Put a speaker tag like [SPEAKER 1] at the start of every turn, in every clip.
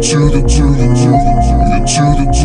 [SPEAKER 1] to the, to the, to the, to the, to the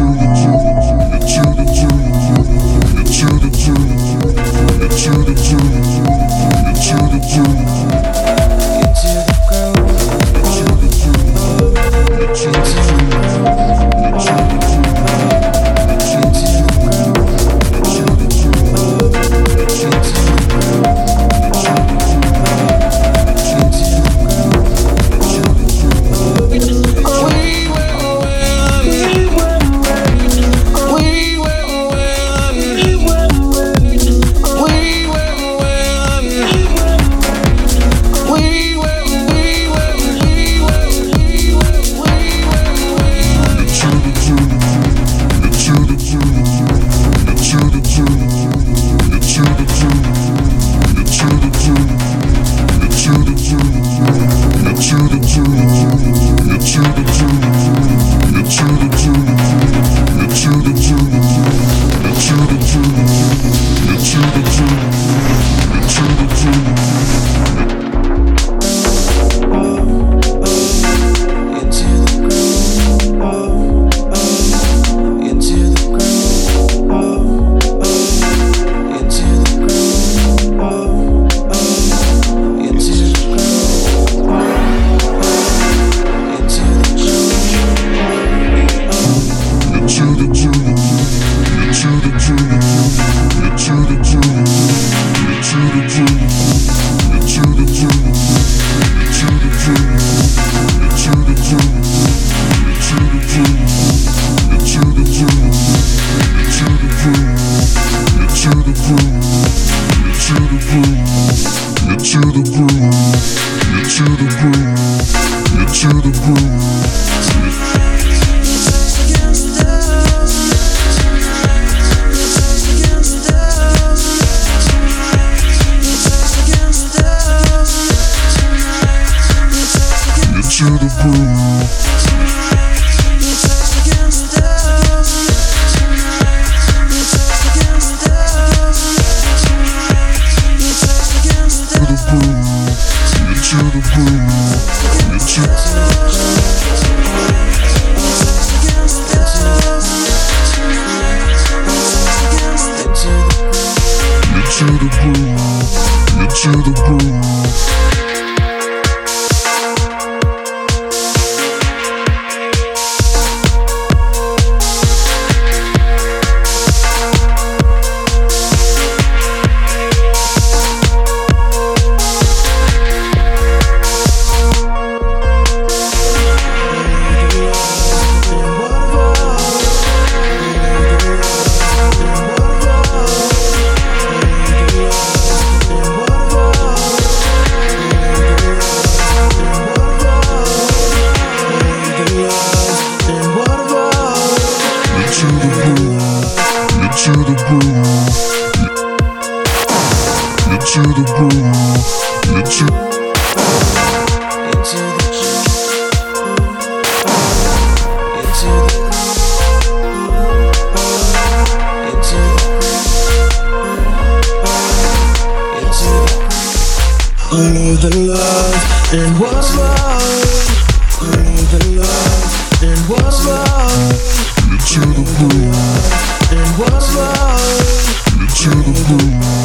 [SPEAKER 1] into the groove, into the groove. Into the groove, into the groove, into the groove, into
[SPEAKER 2] All of the love and what love All of the love and what love
[SPEAKER 1] into the groove,
[SPEAKER 2] and what love
[SPEAKER 1] into the groove.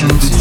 [SPEAKER 1] you.